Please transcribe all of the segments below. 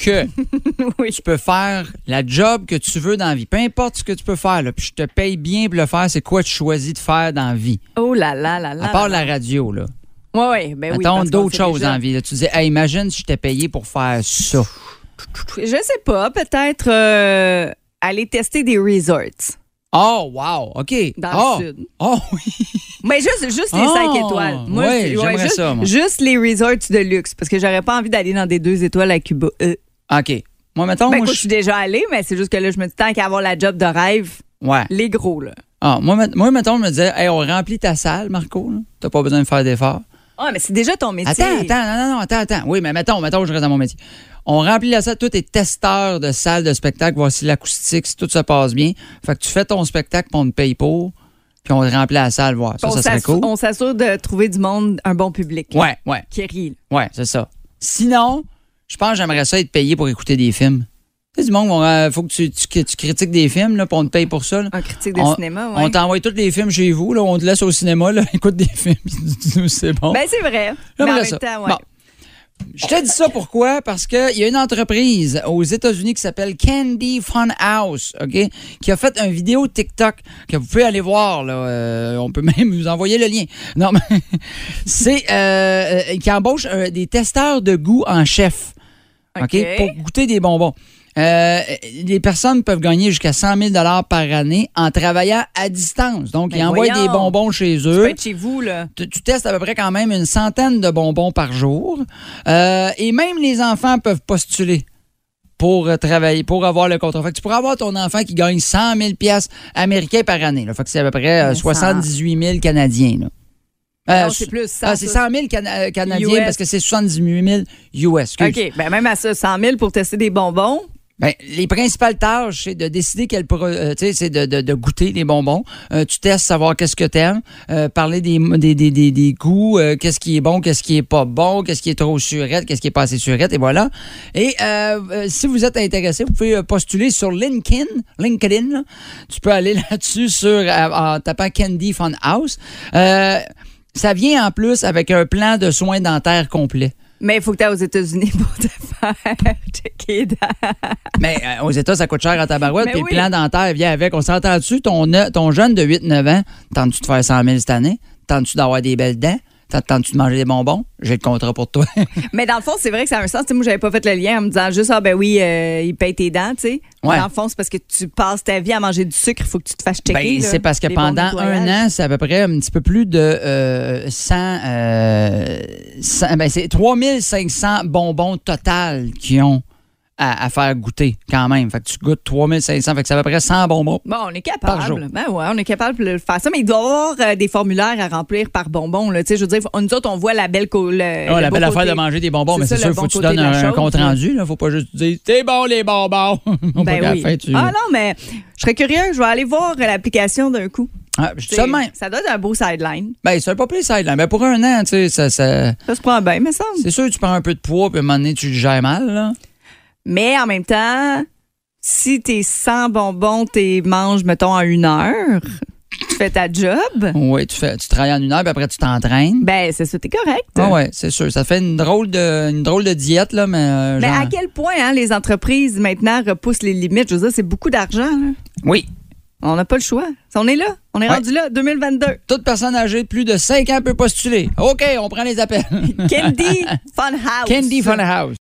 que Oui. tu peux faire la job que tu veux dans la vie. Peu importe ce que tu peux faire, là, puis je te paye bien pour le faire, c'est quoi tu choisis de faire dans la vie? Oh là là là là. À part la radio, là. Oui, oui, ben mettons d'autres choses déjà. dans la vie. là. Tu dis, hey, imagine si je t'ai payé pour faire ça. Je sais pas, peut-être euh, aller tester des resorts Oh, wow, OK. dans oh. le sud. Oh, oui. Mais juste, juste les Oh, 5 étoiles. ouais, je- j'aimerais juste, ça, moi. juste les resorts de luxe, parce que j'aurais pas envie d'aller dans des 2 étoiles à Cuba. Euh. OK. Moi, mettons, Ben, moi, écoute, je suis déjà allée, mais c'est juste que là, je me dis, tant qu'à avoir la job de rêve, Ouais. les gros, là. Ah, moi, moi, mettons, je me disais, hey, on remplit ta salle, Marco. T'as pas besoin de faire d'efforts. Ah, mais c'est déjà ton métier. Attends, attends, non, non, non, attends, attends. Oui, mais mettons, mettons, je reste dans mon métier. On remplit la salle, toi, t'es testeur de salle de spectacle, voir si l'acoustique, si tout se passe bien. Fait que tu fais ton spectacle, puis on te paye pour, puis on te remplit la salle, voir. Ça, on ça serait cool. on s'assure de trouver du monde, un bon public. Ouais, ouais, Qui rit. là. ouais, c'est ça. Sinon, je pense que j'aimerais ça être payé pour écouter des films. Tu sais, du monde, il faut que tu, tu- que tu critiques des films, là, puis on te paye pour ça. là. Un critique de On- cinéma, ouais. On t'envoie tous les films chez vous, là, on te laisse au cinéma, là, écoute des films, c'est bon. Ben, c'est vrai. Mais en J'aimerais même ça. temps, ouais. Bon. Je te dis ça pourquoi? Parce qu'il y a une entreprise aux États-Unis qui s'appelle Candy Fun House, OK? Qui a fait une vidéo TikTok que vous pouvez aller voir. Là. Euh, on peut même vous envoyer le lien. Non, mais c'est euh, euh, qui embauche euh, des testeurs de goût en chef. OK? Pour goûter des bonbons. Euh, les personnes peuvent gagner jusqu'à 100 000 par année en travaillant à distance. Donc, Ben ils envoient voyons. des bonbons chez Tu eux être chez vous, là. tu, tu testes à peu près quand même une centaine de bonbons par jour. Euh, et même les enfants peuvent postuler pour euh, travailler, pour avoir le contrat. Fait que tu pourrais avoir ton enfant qui gagne 100 000 piastres américains par année. Là. Fait que c'est à peu près euh, Mais ça- 78 000 Canadiens. Là. Euh, non, c'est plus ça. ah, c'est 100 000 Cana- euh, Canadiens US. parce que c'est 78 000 US. excuse. OK. Ben, même à ça, 100 000 pour tester des bonbons. Ben, les principales tâches, c'est de décider quel euh, tu sais, c'est de, de- de goûter les bonbons. Euh, tu testes, savoir qu'est-ce que t'aimes, euh, parler des, des, des, des, des goûts, qu'est-ce qui est bon, qu'est-ce qui est pas bon, qu'est-ce qui est trop surette, qu'est-ce qui est pas assez surette, et voilà. Et si vous êtes intéressé, vous pouvez postuler sur LinkedIn. LinkedIn, là. tu peux aller là-dessus sur en tapant Candy Fun House. Ça vient en plus avec un plan de soins dentaires complet. Mais il faut que tu ailles aux États-Unis pour te faire checker. Mais euh, aux États, ça coûte cher à tabarouette. Puis oui. le plan dentaire vient avec. On s'entend dessus. Ton, ne- ton jeune de 8-9 ans, tentes-tu de faire 100 000 cette année? Tentes-tu d'avoir des belles dents? Tentes-tu de manger des bonbons? J'ai le contrat pour toi. Mais dans le fond, c'est vrai que ça a un sens. Tu sais, moi, j'avais pas fait le lien en me disant juste, ah ben oui, euh, il paye tes dents, tu sais. Ouais. Dans le fond, c'est parce que tu passes ta vie à manger du sucre, il faut que tu te fasses checker. Ben, c'est parce que pendant un an, c'est à peu près un petit peu plus de euh, 100, euh, 100 ben, c'est 3500 bonbons total qui ont à, à faire goûter quand même. Fait que tu goûtes 3500, fait que c'est à peu près 100 bonbons. Bon, on est Par jour. capable. Ben ouais, on est capable de faire ça. Mais il doit y avoir euh, des formulaires à remplir par bonbon. Là. Tu sais, Je veux dire, nous autres, on voit la belle. le- Ah, le la beau belle affaire de manger des bonbons, mais ça, c'est sûr, faut bon que tu donnes un, compte rendu. Là. Faut pas juste dire c'est bon les bonbons. Faut Ben oui. tu- Ah non, mais je serais curieux. Je vais aller voir euh, l'application d'un coup. Ah, je ça même. Ça donne un beau sideline. Ben, c'est pas plus sideline. Ben, pour un an, tu sais, ça, ça- Ça se prend bien, mais ça. c'est sûr que tu prends un peu de poids, puis à un moment donné, tu le gères mal. Là. Mais en même temps, si t'es sans bonbons, t'es manges, mettons, en une heure, tu fais ta job, Oui, tu, fais, tu travailles en une heure, puis après, tu t'entraînes. ben c'est ça, t'es correct. Ah ouais, c'est sûr. Ça fait une drôle de, une drôle de diète, là, mais. euh, Mais à quel point hein, les entreprises maintenant repoussent les limites? Je veux dire, c'est beaucoup d'argent. là. Oui. On n'a pas le choix. On est là. On est Ouais. rendu là, 2022. Toute personne âgée de plus de 5 ans peut postuler. OK, on prend les appels. Candy Fun House. Candy Fun House. Plus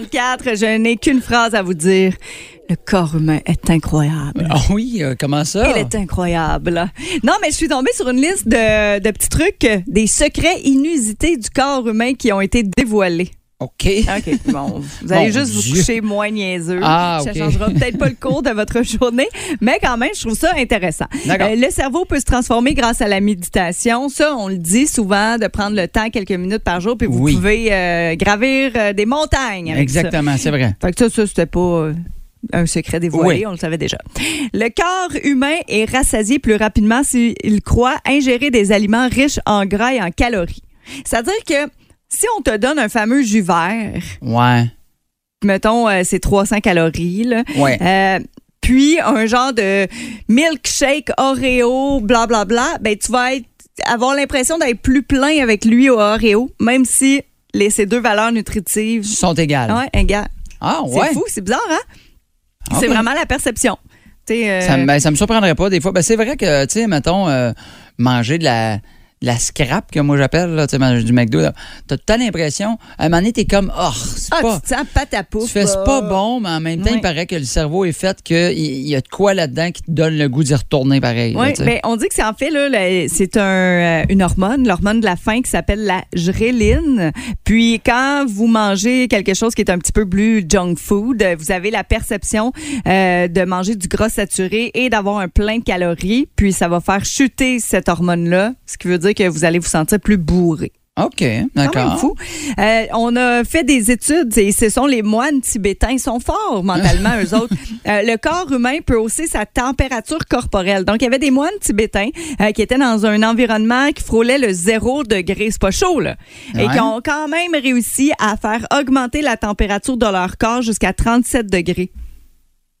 je n'ai qu'une phrase à vous dire. Le corps humain est incroyable. Ah oui, euh, comment ça? Il est incroyable. Non, mais je suis tombée sur une liste de, de petits trucs, des secrets inusités du corps humain qui ont été dévoilés. OK. OK, bon, vous allez juste vous coucher moins niaiseux. Ah, Ça OK. changera peut-être pas le cours de votre journée, mais quand même, je trouve ça intéressant. D'accord. Euh, le cerveau peut se transformer grâce à la méditation. Ça, on le dit souvent, de prendre le temps quelques minutes par jour, puis vous Oui. pouvez euh, gravir euh, des montagnes avec ça. Exactement, c'est vrai. Fait que ça, ça c'était pas euh, un secret dévoilé, Oui. on le savait déjà. Le corps humain est rassasié plus rapidement s'il croit ingérer des aliments riches en gras et en calories. C'est-à-dire que si on te donne un fameux jus vert, Ouais. mettons, euh, c'est 300 calories, là, Ouais. euh, puis un genre de milkshake Oreo, blablabla, bla, bla, ben tu vas être, avoir l'impression d'être plus plein avec lui au Oreo, même si les, ces deux valeurs nutritives sont égales. ouais, égales. Ah, C'est ouais. fou, c'est bizarre, hein? Ah, c'est vraiment la perception. Euh, Ça, me- ben, ça me surprendrait pas des fois. Ben, c'est vrai que, tu sais, mettons, euh, manger de la, la scrap, que moi j'appelle, là, tu sais, du McDo, là, t'as temps l'impression, à un moment donné, t'es comme, oh, c'est ah, pas. tu te sens pâte à pouf. Tu fais, c'est là. pas bon, mais en même temps, il paraît que le cerveau est fait qu'il il y a de quoi là-dedans qui te donne le goût d'y retourner pareil. là, Oui, sais. ben, on dit que c'est en fait là, c'est un, euh, une hormone, l'hormone de la faim qui s'appelle la gréline. Puis quand vous mangez quelque chose qui est un petit peu plus junk food, vous avez la perception euh, de manger du gras saturé et d'avoir un plein de calories. Puis ça va faire chuter cette hormone-là, ce qui veut dire que vous allez vous sentir plus bourré. OK, d'accord. fou. Euh, on a fait des études et ce sont les moines tibétains. Ils sont forts mentalement, eux autres. Euh, le corps humain peut hausser sa température corporelle. Donc, il y avait des moines tibétains euh, qui étaient dans un environnement qui frôlait le zéro degré. C'est pas chaud, là. Et qui ont quand même réussi à faire augmenter la température de leur corps jusqu'à 37 degrés.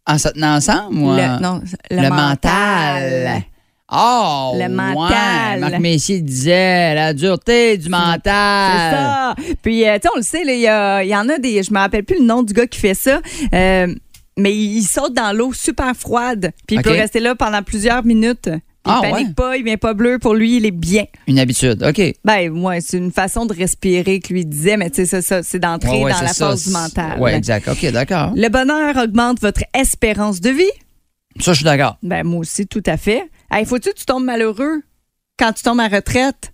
En se tenant ensemble ou Le, non, le, le mental. mental? Oh! Le ouais. mental. Marc Messier disait la dureté du mental. C'est ça. Puis, euh, tu sais, on le sait, il y, il y en a des. Je me rappelle plus le nom du gars qui fait ça. euh, mais il, il saute dans l'eau super froide. Puis, il peut rester là pendant plusieurs minutes. Puis Ah, il panique ouais. pas, il vient pas bleu. Pour lui, il est bien. Une habitude. OK. Ben, ouais, c'est une façon de respirer que lui disait, mais tu sais, ça, ça, c'est d'entrer Ouais, ouais, dans la phase du mental. Oui, exact. OK, d'accord. Le bonheur augmente votre espérance de vie. Ça, je suis d'accord. Ben, moi aussi, tout à fait. Hey, faut-tu que tu tombes malheureux quand tu tombes à retraite?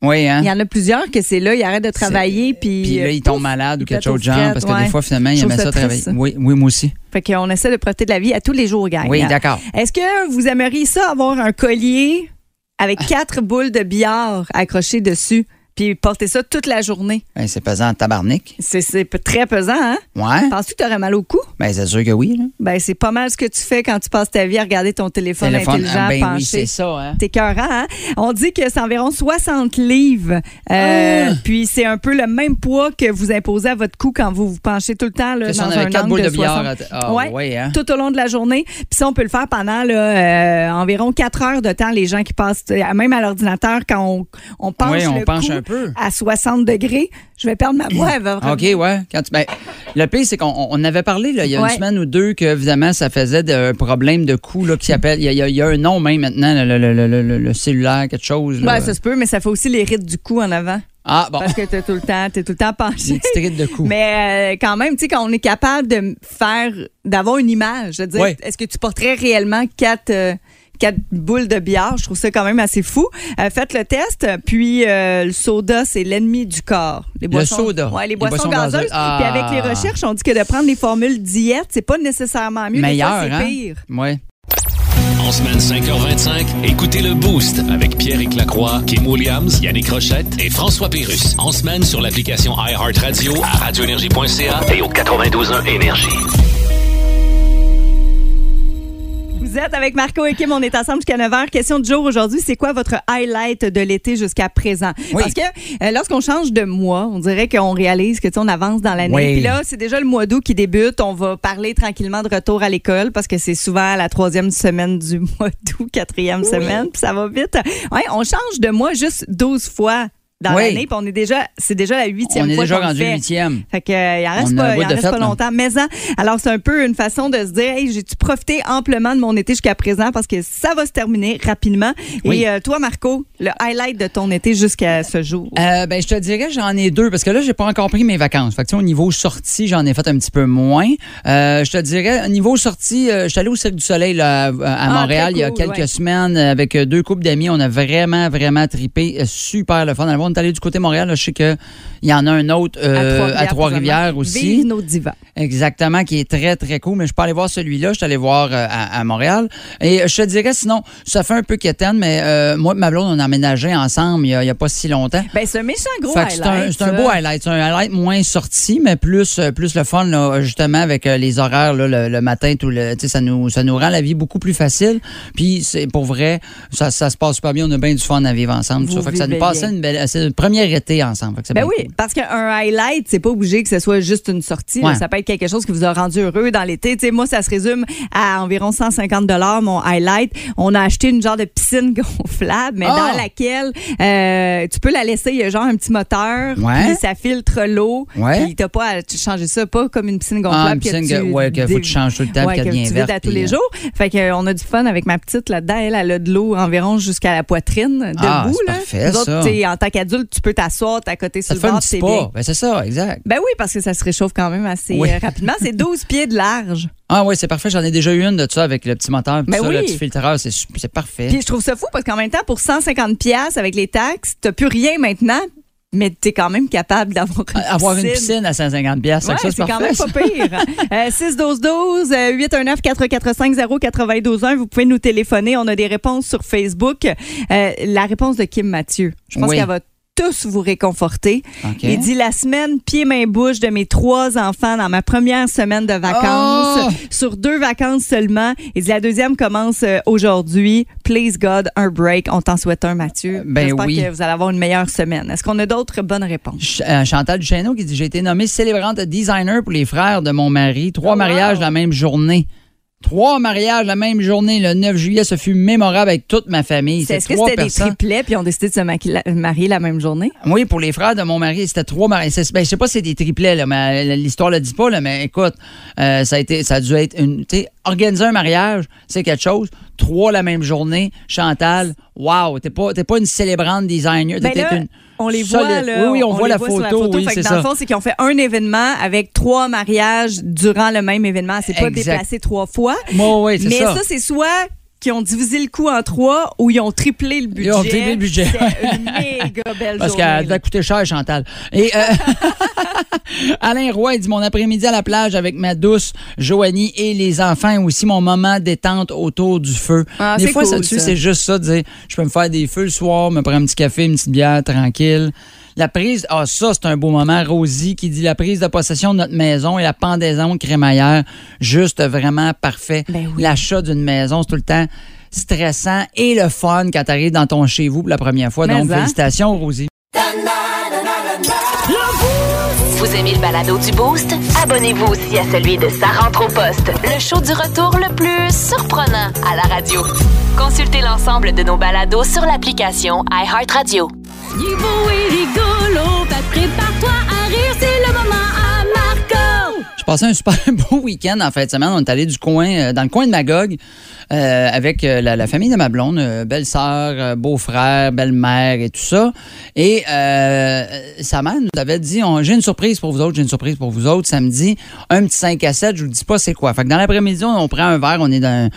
Oui, hein? Il y en a plusieurs que c'est là, ils arrêtent de travailler, puis. Puis là, euh, il tombe pouf, malade ou quelque chose de genre, parce que ouais. des fois, finalement, il Je aimait trouve ça travailler. Oui, oui, moi aussi. Fait qu'on essaie de profiter de la vie à tous les jours, gang. Oui, d'accord. Est-ce que vous aimeriez ça avoir un collier avec quatre boules de billard accrochées dessus, puis porter ça toute la journée? Ben, c'est pesant en tabarnak. C'est c'est p- très pesant, hein? Ouais. Penses-tu que tu aurais mal au cou? Ben, c'est sûr que oui. Là. Ben, c'est pas mal ce que tu fais quand tu passes ta vie à regarder ton téléphone, Téléphone, intelligent ah, ben penché. oui, c'est ça. Hein? T'es cœurant, hein? On dit que c'est environ 60 livres. Euh, Ah! Puis c'est un peu le même poids que vous imposez à votre cou quand vous vous penchez tout le temps là, dans un angle boules de 60. billard. à- Ah, Ouais. ouais, hein? tout au long de la journée. Puis ça, on peut le faire pendant là, euh, environ 4 heures de temps. Les gens qui passent, euh, même à l'ordinateur, quand on, on penche Oui, on le penche cou un peu. À 60 degrés, je vais perdre ma voix. elle va vraiment- OK, ouais. Quand tu- ben, le pire, c'est qu'on on avait parlé là, il y a Ouais. une semaine ou deux que, évidemment, ça faisait de- un problème de cou là, qui s'appelle. Il y, a- il y a- il y a un nom même maintenant, le, le- le- le- le- le cellulaire, quelque chose. là. Ouais, ça se peut, mais ça fait aussi les rides du cou en avant. Ah, bon. Parce que t'es tout le temps, t'es tout le temps Des penché. de cou. Mais euh, quand même, tu sais, quand on est capable de faire, d'avoir une image, je veux dire, Ouais. est-ce que tu porterais réellement quatre, euh, quatre boules de billard? Je trouve ça quand même assez fou. Euh, faites le test. Puis euh, le soda, c'est l'ennemi du corps. Les boissons, soda. Ouais, les Les boissons, boissons gazeuses. gazeuses. Ah. Puis avec les recherches, on dit que de prendre les formules diète, c'est pas nécessairement mieux. Meilleur, c'est hein? pire. Ouais. En semaine 5h25, écoutez le Boost avec Pierre Lacroix, Kim Williams, Yannick Rochette et François Pérus. En semaine sur l'application iHeartRadio à radioénergie.ca et au 92.1 Énergie. Vous êtes avec Marco et Kim, on est ensemble jusqu'à 9h. Question du jour aujourd'hui, c'est quoi votre highlight de l'été jusqu'à présent? Oui. Parce que euh, lorsqu'on change de mois, on dirait qu'on réalise que on avance dans l'année. Oui. Puis là, c'est déjà le mois d'août qui débute. On va parler tranquillement de retour à l'école parce que c'est souvent la troisième semaine du mois d'août, quatrième semaine, puis ça va vite. Ouais, on change de mois juste 12 fois dans Oui. l'année, puis on est déjà, c'est déjà la huitième On est fois déjà rendu fait. huitième. Fait que, euh, il en reste On pas, il en reste fête, pas longtemps. Mais hein, alors, c'est un peu une façon de se dire, hey, j'ai-tu profité amplement de mon été jusqu'à présent? Parce que ça va se terminer rapidement. Oui. Et euh, toi, Marco, le highlight de ton été jusqu'à ce jour? Euh, ben, je te dirais, j'en ai deux parce que là, j'ai pas encore pris mes vacances. Fait que, au niveau sortie, j'en ai fait un petit peu moins. Euh, je te dirais, au niveau sortie, je suis allé au Cirque du Soleil là, à, à Ah, Montréal il y a quelques ouais. semaines avec deux couples d'amis. On a vraiment, vraiment tripé. Super le fun. On est allé du côté Montréal. là, je sais qu'il y en a un autre euh, à Trois-Rivières aussi. Vive nos divas. Exactement, qui est très, très cool. Mais je peux aller voir celui-là. Je suis allé voir euh, à, à Montréal. Et je te dirais, sinon, ça fait un peu quétaine, mais euh, moi et ma blonde, on a emménagé ensemble il y a, pas si longtemps. Ben, c'est un méchant gros c'est un, highlight. c'est un ça. beau highlight. C'est un highlight moins sorti, mais plus, plus le fun, là, justement, avec les horaires là, le, le matin, tout le, ça nous, ça nous rend la vie beaucoup plus facile. Puis, c'est pour vrai, ça, ça se passe super bien. On a bien du fun à vivre ensemble. Vous ça. Fait que ça nous bien. une belle, c'est premier été ensemble. Ben oui, cool. parce qu'un highlight, c'est pas obligé que ce soit juste une sortie. là. Ça peut être quelque chose qui vous a rendu heureux dans l'été. Tu sais, moi, ça se résume à environ 150 dollars mon highlight. On a acheté une genre de piscine gonflable, mais Ah! dans laquelle euh, tu peux la laisser. Il y a genre un petit moteur, Ouais. puis ça filtre l'eau. Ouais. Puis t'as pas à changer ça, pas comme une piscine Ah, gonflable une piscine que tu ouais, que faut que tu changes tout le temps, ouais, qu'elle que devient verte, à tous les euh, jours. Fait que euh, on a du fun avec ma petite là-dedans. Elle, elle a de l'eau environ jusqu'à la poitrine, debout. Ah, c'est là. parfait, Nous autres, ça. en tant qu'adulte, tu peux t'asseoir, t'accoter sur Ça le te bord, c'est bien. Ben, c'est ça, exact. Ben oui, parce que ça se réchauffe quand même assez Oui. euh, rapidement. C'est 12 pieds de large. Ah oui, c'est parfait. J'en ai déjà eu une de ça avec le petit moteur. Ben ça, oui. le petit filtreur, c'est, parfait. Puis je trouve ça fou parce qu'en même temps, pour 150 pièces avec les taxes, t'as plus rien maintenant, mais t'es quand même capable d'avoir une Avoir une piscine à 150 pièces, Ouais, ça, c'est quand même pas pire. Euh, 612-12, euh, 819-445-092-1. Vous pouvez nous téléphoner. On a des réponses sur Facebook. Euh, la réponse de Kim Mathieu. Je pense Oui. qu'elle va tous vous réconforter. Il dit la semaine pied main bouche de mes trois enfants dans ma première semaine de vacances Oh! sur deux vacances seulement. Il dit la deuxième commence euh, aujourd'hui. Please God un break. On t'en souhaite un Mathieu. Ben J'espère oui. que vous allez avoir une meilleure semaine. Est-ce qu'on a d'autres bonnes réponses? Ch- euh, Chantal Duchesneau qui dit J'ai été nommée célébrante designer pour les frères de mon mari. Trois Oh, wow. mariages la même journée. Trois mariages la même journée. Le 9 juillet, ce fut mémorable avec toute ma famille. C'est- Est-ce que c'était des triplets puis ils ont décidé de se marier la même journée? Oui, pour les frères de mon mari, c'était trois mariages. Ben, je sais pas si c'est des triplets, là, mais euh, l'histoire le dit pas, là, mais écoute, euh, ça, a été, ça a dû être une. Tu sais, organiser un mariage, c'est quelque chose. Trois la même journée. Chantal, wow, t'es pas, t'es pas une célébrante designer. Ben t'es là, une on les voit solide- là. Oui, oui, on, voit, les la, sur photo, Oui, Fait c'est que dans le ça. fond, c'est qu'ils ont fait un événement avec trois mariages durant le même événement. C'est pas Exact. déplacé trois fois. Moi, oui, c'est Mais ça. ça, c'est soit qui ont divisé le coût en trois ou ils ont triplé le budget. Ils ont triplé le budget. C'était une méga belle Parce qu'elle devait coûter cher, Chantal. Et euh, Alain Roy il dit mon après-midi à la plage avec ma douce Joanie et les enfants aussi mon moment détente autour du feu. Ah, des c'est fois, cool, ça ça. c'est juste ça, de dire je peux me faire des feux le soir, me prendre un petit café, une petite bière tranquille. La prise, ah ça c'est un beau moment. Rosie qui dit la prise de possession de notre maison et la pendaison crémaillère, juste vraiment parfait. Ben oui. L'achat d'une maison, c'est tout le temps stressant et le fun quand tu arrives dans ton chez vous pour la première fois. Mais Donc hein? félicitations Rosie. Vous aimez le balado du Boost? Abonnez-vous aussi à celui de Sa rentre au poste, le show du retour le plus surprenant à la radio. Consultez l'ensemble de nos balados sur l'application iHeartRadio. Il est beau et rigolo, fait prépare-toi à rire, c'est le moment passais un super beau week-end en fin de semaine. On est allé du coin, euh, dans le coin de Magog euh, avec euh, la, la famille de ma blonde, belle-sœur, beau-frère, belle-mère et tout ça. Et euh, sa mère nous avait dit J'ai une surprise pour vous autres, j'ai une surprise pour vous autres. Samedi, un petit 5 à 7, je vous dis pas c'est quoi. Fait que dans l'après-midi, on, on prend un verre, on est dans,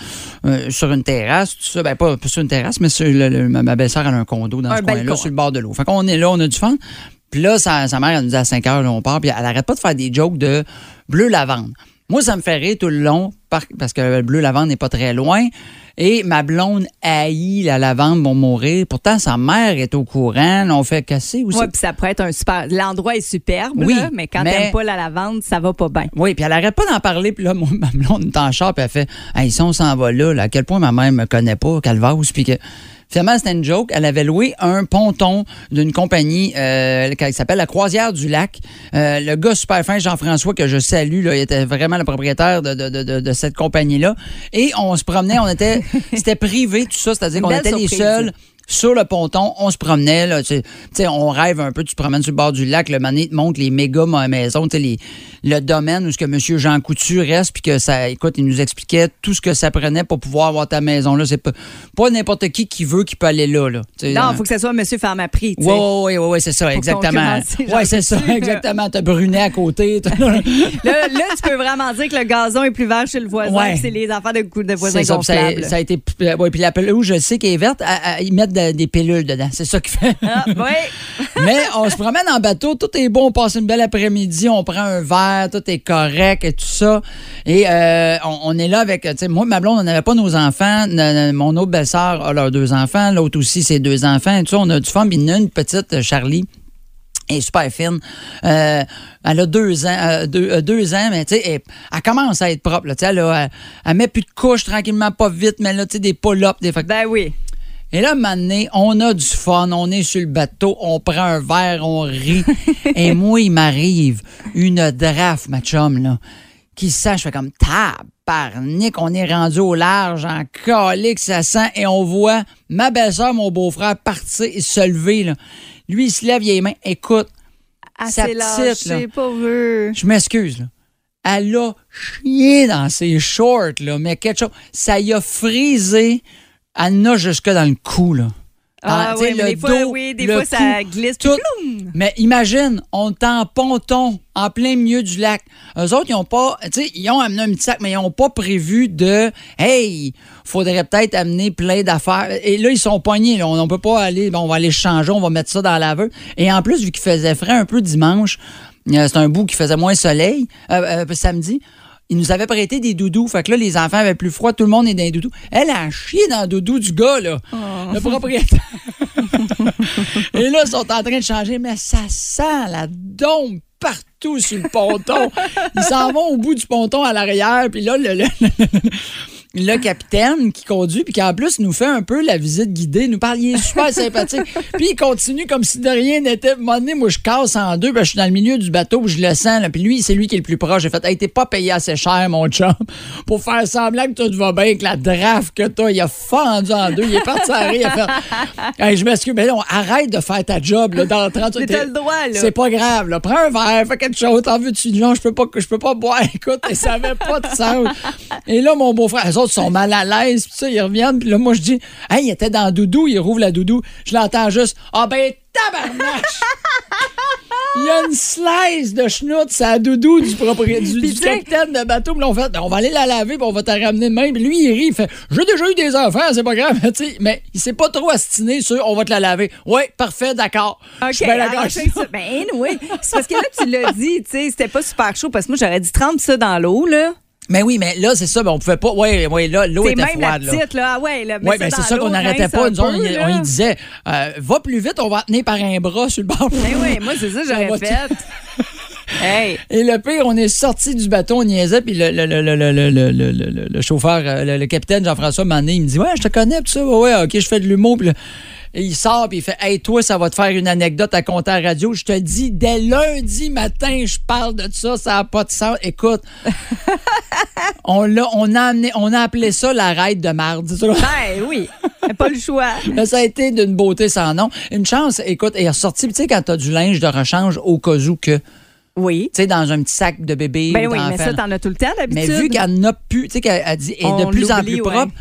euh, sur une terrasse, tout ça. Ben, pas, pas sur une terrasse, mais sur le- le- ma belle-sœur, elle a un condo dans Un ce coin-là, sur le bord de l'eau. Fait qu'on est là, on a du fun. Puis là, sa, sa mère, elle nous dit à 5 heures, là, on part, puis elle arrête pas de faire des jokes de bleu lavande. Moi, ça me fait rire tout le long par- parce que le bleu lavande n'est pas très loin. Et ma blonde haït la lavande pour mourir. Pourtant, sa mère est au courant. On fait casser aussi. Ouais, puis ça pourrait être un super. L'endroit est superbe, Oui, là, mais quand mais- t'aimes pas la lavande, ça va pas bien. Oui, puis elle arrête pas d'en parler. Puis là, moi, ma blonde est en char, puis elle fait Hey, si on s'en va là, là, à quel point ma mère me connaît pas, qu'elle va puis que. Finalement, c'était une joke. Elle avait loué un ponton d'une compagnie euh, qui s'appelle la Croisière du Lac. Euh, le gars super fin, Jean-François, que je salue, là, il était vraiment le propriétaire de, de, de, de- cette compagnie-là. Et on se promenait, on était, c'était privé, tout ça, c'est-à-dire qu'on était les seuls sur le ponton, on se promenait. Là, on rêve un peu, tu te promènes sur le bord du lac, le mané te montre les méga maisons, les- le domaine où ce que M. Jean Coutu reste, puis que ça, écoute, il nous expliquait tout ce que ça prenait pour pouvoir avoir ta maison. là. C'est pas, pas n'importe qui qui veut qui peut aller là. là. Non, euh, il faut que ce soit tu sais. oui, oui, oui, c'est ça, exactement. Oui, c'est ça, exactement. T'as Brunet à côté. Là, là, tu peux vraiment dire que le gazon est plus vert chez le voisin, Ouais. c'est les enfants de, de voisins ça, ça, a- ça été. Ouais, puis la pelouse, je sais qu'elle est verte, à- à- ils mettent de- des pilules dedans. C'est ça qui fait. Ah, oui. Mais on se promène en bateau, tout est bon, on passe une belle après-midi, on prend un verre, tout est correct et tout ça. Et euh, on, on est là avec, tu sais, moi, ma blonde, on n'avait pas nos enfants. Ne- ne- mon autre belle-sœur a leurs deux enfants, l'autre aussi ses deux enfants. Et tout ça, on a du fun. Puis il y en a une petite, euh, Charlie. Elle est super fine. Euh, elle a deux ans, euh, deux, euh, deux ans, mais tu sais, elle, elle commence à être propre. Là, Tu sais, elle, a- elle, elle met plus de couches tranquillement, pas vite, mais là, tu sais, des pull-ups, des Ben oui. Et là, maintenant, on a du fun, on est sur le bateau, on prend un verre, on rit. Et moi, il m'arrive une draft, ma chum, là, qui sent, je fais comme tabarnak, on est rendu au large, en colique, ça sent, et on voit ma belle-sœur, mon beau-frère partir et se lever, là. Lui, il se lève, il a les mains. Écoute, sa Assez petite, là. je m'excuse, là. Elle a chié dans ses shorts, là, mais quelque chose. Ça y a frisé. Elle en a jusque dans le cou, là. Ah, sais, oui, mais le des fois, dos, oui, des le fois, ça cou, glisse. tout. ploum! Mais imagine, on est en ponton, en plein milieu du lac. Eux autres, ils ont pas, tu sais, ils ont amené un petit sac, mais ils n'ont pas prévu de, hey, faudrait peut-être amener plein d'affaires. Et là, ils sont poignés, là. On ne peut pas aller, bon, on va aller changer, on va mettre ça dans la laveuse. Et en plus, vu qu'il faisait frais un peu dimanche, euh, c'est un bout qui faisait moins soleil, euh, euh, samedi. Ils nous avaient prêté des doudous. Fait que là, les enfants avaient plus froid. Tout le monde est dans les doudous. Elle a chié dans le doudou du gars, là. Le propriétaire. Et là, ils sont en train de changer, mais ça sent la dompe partout sur le ponton. Ils s'en vont au bout du ponton à l'arrière, puis là, le, le- le capitaine qui conduit, puis qui en plus nous fait un peu la visite guidée, nous parle, il est super sympathique. Puis il continue comme si de rien n'était. Donné, moi, je casse en deux, ben, je suis dans le milieu du bateau, je le sens, là. puis lui, c'est lui qui est le plus proche. J'ai fait, hey, t'es pas payé assez cher, mon chum, pour faire semblant que tout va bien, que la draft que t'as, il a fendu en deux, il est parti à rire, il a fait, hey, je m'excuse, mais là, on arrête de faire ta job, là, dans 30 Mais t'as le droit, là. C'est pas grave, là. Prends un verre, fais quelque chose, t'en veux-tu? Non, je peux pas, je peux pas boire. Écoute, et ça avait pas de sens. Et là, mon beau-frère, autres sont mal à l'aise, puis ça, ils reviennent, puis là, moi, je dis, hey, il était dans la doudou, il rouvre la doudou. Je l'entends juste, ah ben, tabarnache! Il y a une slice de schnout, la doudou du propriétaire, du, du capitaine de bateau. Puis on fait, on va aller la laver, puis on va te ramener demain. Puis lui, il rit, il fait, j'ai déjà eu des enfants, c'est pas grave. Mais il s'est pas trop astiné sur, on va te la laver. Ouais, parfait, d'accord. OK, Je d'accord ça. ça. Ben, anyway, c'est parce que là, tu l'as dit, tu sais, c'était pas super chaud parce que moi, j'aurais dit trempe ça dans l'eau, là. Mais oui, mais là, c'est ça, mais on pouvait pas. Oui, ouais, là, l'eau était même froide. La petite, là. là. Ouais, là, mais c'est, ben, c'est ça qu'on n'arrêtait pas. On, disait, va plus vite, on va tenir par un bras sur le bord. Mais oui, moi, c'est ça, j'aurais fait. Et le pire, on est sorti du bateau, on niaisait, puis le, le, le, le chauffeur, le, capitaine Jean-François Mané, il me dit Ouais, je te connais, tout ça, ouais, ok, je fais de l'humour. Puis et il sort, puis il fait Hey, toi, ça va te faire une anecdote à compter à la radio. Je te dis, dès lundi matin, je parle de ça, ça n'a pas de sens. Écoute, on, l'a, on, a amené, on a appelé ça la raide de ça. Ben oui, pas le choix. Mais ça a été d'une beauté sans nom. Une chance, écoute, est ressortie. Tu sais, quand t'as du linge de rechange au cas où que, tu Oui. sais, dans un petit sac de bébé. Ben ou oui, mais ça, t'en as tout le temps, Mais d'habitude. vu qu'elle n'a plus, tu sais, qu'elle a dit, est de plus en plus propre,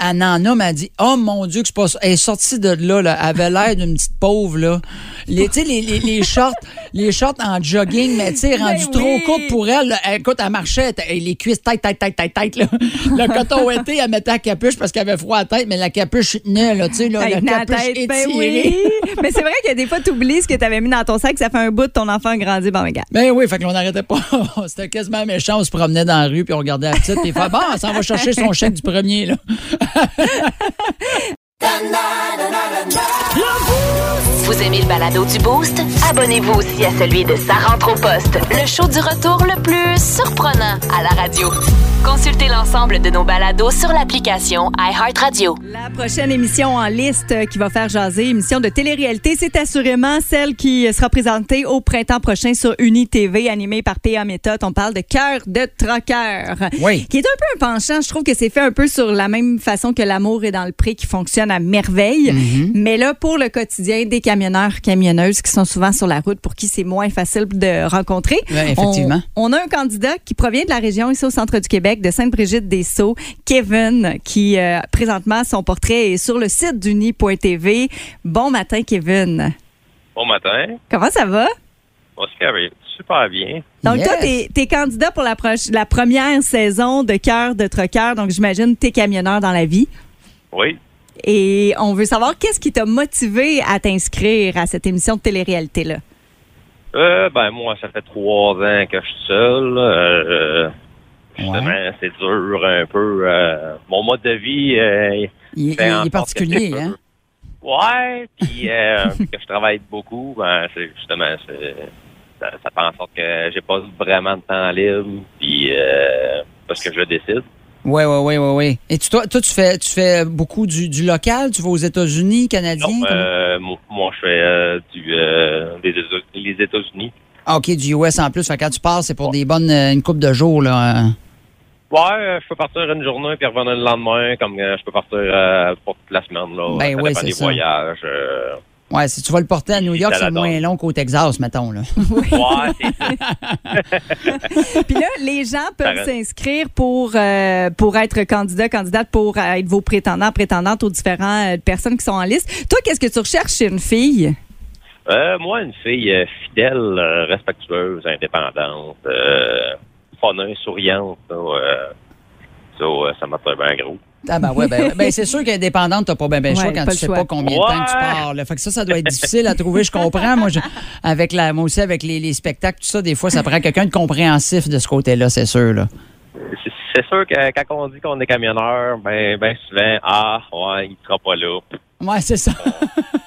en a, mais elle dit, oh mon Dieu, que c'est pas ça. Elle est sortie de là, là. Elle avait l'air d'une petite pauvre, là. Les, les, les, les shorts, les shorts en jogging, mais tu sais, rendu Ben trop oui. courte pour elle, là. Elle, Écoute, elle marchait, elle les cuisses tête, tête, tête, tête, tête, là. Le coton été, elle mettait la capuche parce qu'elle avait froid à la tête, mais la capuche tenait, là, tu sais, là, la capuche tête, ben étirée. oui. Mais c'est vrai que des fois, tu oublies ce que tu avais mis dans ton sac, ça fait un bout de ton enfant a grandi. Bon, regarde. Ben oui, fait que l'on n'arrêtait pas. C'était quasiment méchant. On se promenait dans la rue puis on regardait la petite. Puis il fait, bon, s'en va chercher son chèque du premier, là. 哈哈哈哈哈哈哈哈哈哈 Vous aimez le balado du Boost? Abonnez-vous aussi à celui de Sa rentre au poste, le show du retour le plus surprenant à la radio. Consultez l'ensemble de nos balados sur l'application iHeartRadio. La prochaine émission en liste qui va faire jaser, émission de télé-réalité, c'est assurément celle qui sera présentée au printemps prochain sur Uni TV, animée par P.A. Méthode. On parle de Cœur de troqueur. Oui. Qui est un peu un penchant. Je trouve que c'est fait un peu sur la même façon que L'amour est dans le pré qui fonctionne à merveille. Mm-hmm. Mais là, pour le quotidien des camionneurs, camionneuses qui sont souvent sur la route, pour qui c'est moins facile de rencontrer. Ouais, effectivement. On, on a un candidat qui provient de la région ici au centre du Québec, de Sainte-Brigitte-des-Sceaux, Kevin, qui euh, présentement son portrait est sur le site d'uni.tv. Bon matin, Kevin. Bon matin. Comment ça va? Bon, super bien. Donc, Yes. toi, t'es es candidat pour la première saison de Cœur de Troqueur. Donc, j'imagine t'es camionneur dans la vie. Oui. Et on veut savoir qu'est-ce qui t'a motivé à t'inscrire à cette émission de télé-réalité-là? Euh, ben, moi, ça fait trois ans que je suis seul. Euh, justement, c'est dur un peu. euh, mon mode de vie, euh, Il, fait il en est particulier, hein? Ouais, puis euh, que je travaille beaucoup, ben, c'est justement, ça, ça fait en sorte que j'ai pas vraiment de temps libre, puis euh, parce que je décide. Oui, oui, oui, oui, oui. Et tu, toi, toi, tu fais, tu fais beaucoup du, du local? Tu vas aux États-Unis, Canadiens? Non, euh, moi, moi, je fais euh, du euh, les États-Unis. Ah, OK, du US en plus. Fait quand tu pars, c'est pour des bonnes, euh, une coupe de jours, là. hein. Ouais, euh, je peux partir une journée puis revenir le lendemain, comme je peux partir pour toute la semaine. Là. Ben oui, c'est des ça. voyages. Ouais, si tu vas le porter à New York, c'est moins long qu'au Texas, mettons, là. Ça. Puis là, les gens peuvent s'inscrire pour, euh, pour être candidat, candidate, pour euh, être vos prétendants, prétendantes aux différentes euh, personnes qui sont en liste. Toi, qu'est-ce que tu recherches chez une fille? Euh, moi, une fille euh, fidèle, euh, respectueuse, indépendante, euh, funneuse, souriante. Ça, euh, ça, euh, ça m'a fait bien gros. Ah ben ouais, ben, ben c'est sûr qu'indépendante, t'as pas bien ben, Ouais, choix quand tu sais choix. pas combien de temps que tu pars. Là. Fait que ça, ça doit être difficile à trouver, je comprends. Moi, je- avec la, moi aussi, avec les, les spectacles, tout ça, des fois, ça prend quelqu'un de compréhensif de ce côté-là, c'est sûr. Là. C'est- C'est sûr que quand on dit qu'on est camionneur, ben, ben souvent, ah, ouais, il sera pas là. Ouais, c'est ça.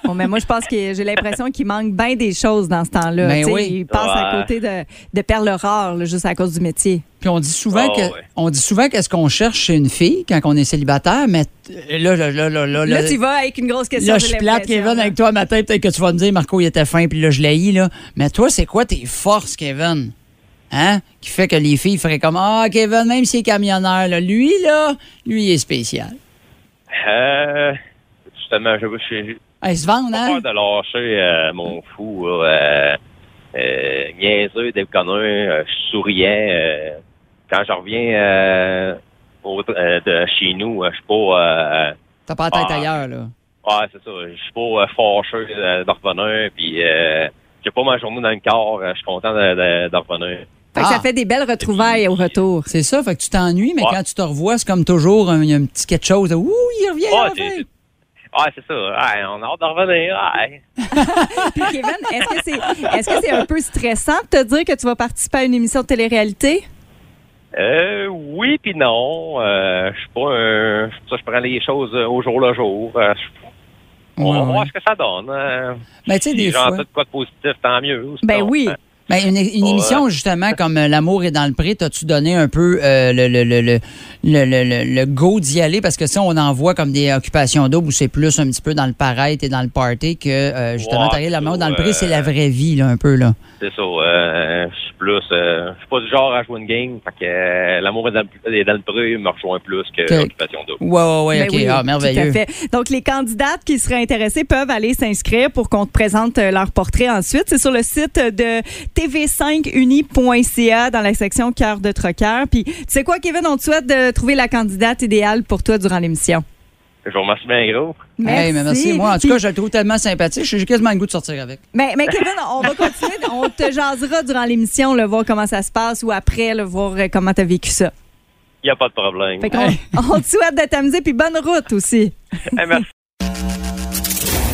Bon, mais moi, je pense que j'ai l'impression qu'il manque bien des choses dans ce temps-là. Ben Tu sais, oui. Il passe à côté de, de perles rares, là, juste à cause du métier. Puis on dit souvent Oh, que ouais. on dit souvent qu'est-ce qu'on cherche chez une fille quand on est célibataire, mais là, là, là, là, là, Là, tu vas avec une grosse question. là, je suis plate, Kevin, avec toi matin, peut-être que tu vas me dire, Marco, il était fin, puis là, je l'ai là. Mais toi, c'est quoi tes forces, Kevin? Hein? Qui fait que les filles feraient comme, ah, Kevin, même s'il est camionneur, là, lui, là, lui, il est spécial. Euh, justement, je je- j'ai Hey, se vendre, pas hein? peur de lâcher euh, mon fou, là, euh, euh, niaiseux, déconneux, euh, souriant. euh, quand je reviens euh, au- euh, de chez nous, je suis pas... Euh, T'as pas la tête Ah. ailleurs, là. ouais, c'est ça. Je suis pas euh, fâcheux euh, de revenir, puis euh, j'ai pas ma journée dans le corps. Je suis content de, de, de revenir. Fait que Ah. ça fait des belles retrouvailles au retour. C'est ça, fait que tu t'ennuies, mais Ouais. quand tu te revois, c'est comme toujours, un- il y a un petit quelque chose. de, Ouh, il revient, Ouais, Ouais, c'est ça. Ouais, on a hâte de revenir. Ouais. Puis Kevin, est-ce que c'est est-ce que c'est un peu stressant de te dire que tu vas participer à une émission de télé-réalité? Euh, oui puis non. Euh, je suis pas un... Ça, je prends les choses au jour le jour. Euh, je- on va voir ce que ça donne. Euh, Ben, tu sais, si des fois. de quoi de positif, tant mieux. Ben oui. Ben, une, une Ouais. émission, justement, comme euh, L'amour est dans le pré, t'as-tu donné un peu euh, le, le, le, le, le, le- le- le go d'y aller? Parce que ça, on en voit comme des occupations doubles où c'est plus un petit peu dans le paraître et dans le party que, euh, justement, t'arrives L'amour dans le pré, c'est la vraie vie, là, un peu, là. C'est ça. Euh, je suis plus... Euh, je suis pas du genre à jouer une game. Fait que euh, l'amour est dans, le- est dans le pré me rejoint plus que Que- l'occupation double. Ouais, ouais, ouais, Ben OK. oui, ah, Tout merveilleux. à fait. Donc, les candidates qui seraient intéressées peuvent aller s'inscrire pour qu'on te présente leur portrait ensuite. C'est sur le site de tv5uni.ca dans la section Cœur de troqueur. Puis, tu sais quoi, Kevin, on te souhaite de trouver la candidate idéale pour toi durant l'émission. Je vous remercie bien gros. Hey, mais merci. Moi, en tout cas, je le trouve tellement sympathique. J'ai quasiment le goût de sortir avec. Mais, mais Kevin, on va continuer. on te jasera durant l'émission, là, voir comment ça se passe ou après, là, voir euh, comment tu as vécu ça. Il n'y a pas de problème. Fait on te souhaite de t'amuser puis bonne route aussi. Merci.